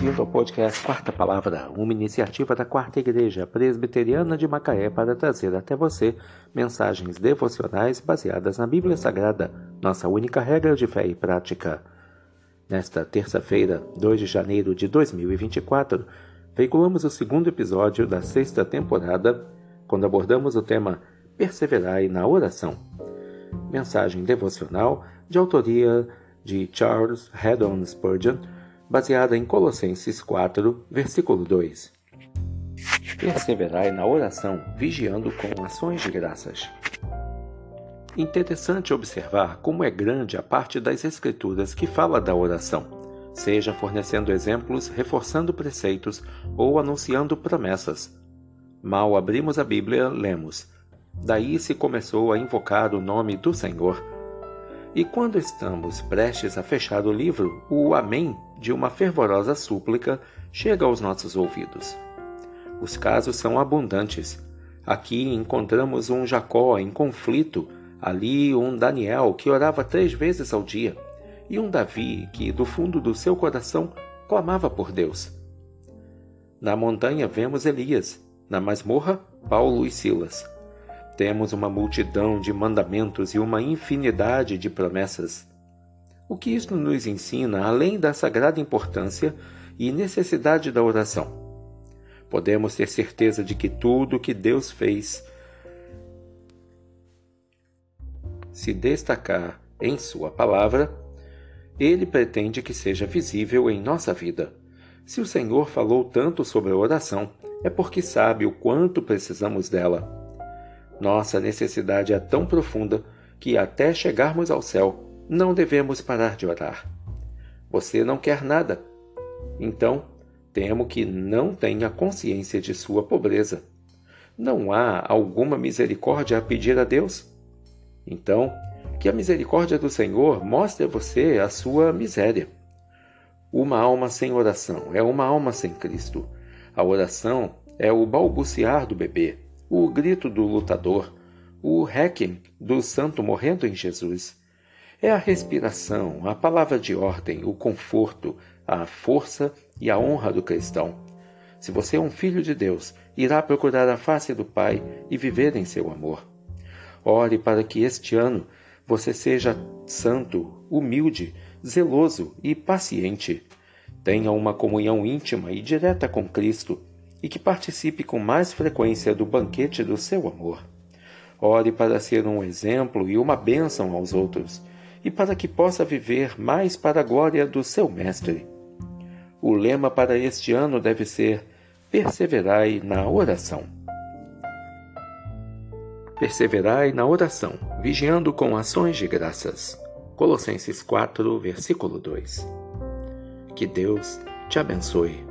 bem-vindo ao podcast Quarta Palavra, uma iniciativa da Quarta Igreja Presbiteriana de Macaé para trazer até você mensagens devocionais baseadas na Bíblia Sagrada, nossa única regra de fé e prática. Nesta terça-feira, 2 de janeiro de 2024, veiculamos o segundo episódio da sexta temporada, quando abordamos o tema Perseverai na Oração. Mensagem devocional de autoria de Charles Haddon Spurgeon baseada em Colossenses 4, versículo 2. Perseverai na oração, vigiando com ações de graças. Interessante observar como é grande a parte das Escrituras que fala da oração, seja fornecendo exemplos, reforçando preceitos ou anunciando promessas. Mal abrimos a Bíblia, lemos: Daí se começou a invocar o nome do Senhor e quando estamos prestes a fechar o livro, o Amém de uma fervorosa súplica chega aos nossos ouvidos. Os casos são abundantes. Aqui encontramos um Jacó em conflito, ali um Daniel que orava três vezes ao dia, e um Davi que, do fundo do seu coração, clamava por Deus. Na montanha vemos Elias, na masmorra, Paulo e Silas. Temos uma multidão de mandamentos e uma infinidade de promessas. O que isto nos ensina, além da sagrada importância e necessidade da oração? Podemos ter certeza de que tudo o que Deus fez se destacar em Sua palavra, Ele pretende que seja visível em nossa vida. Se o Senhor falou tanto sobre a oração, é porque sabe o quanto precisamos dela. Nossa necessidade é tão profunda que até chegarmos ao céu não devemos parar de orar. Você não quer nada. Então, temo que não tenha consciência de sua pobreza. Não há alguma misericórdia a pedir a Deus? Então, que a misericórdia do Senhor mostre a você a sua miséria. Uma alma sem oração é uma alma sem Cristo. A oração é o balbuciar do bebê o grito do lutador, o requiem do santo morrendo em Jesus. É a respiração, a palavra de ordem, o conforto, a força e a honra do cristão. Se você é um filho de Deus, irá procurar a face do Pai e viver em seu amor. Ore para que este ano você seja santo, humilde, zeloso e paciente. Tenha uma comunhão íntima e direta com Cristo e que participe com mais frequência do banquete do seu amor. Ore para ser um exemplo e uma bênção aos outros, e para que possa viver mais para a glória do seu Mestre. O lema para este ano deve ser: Perseverai na oração. Perseverai na oração, vigiando com ações de graças. Colossenses 4, versículo 2. Que Deus te abençoe.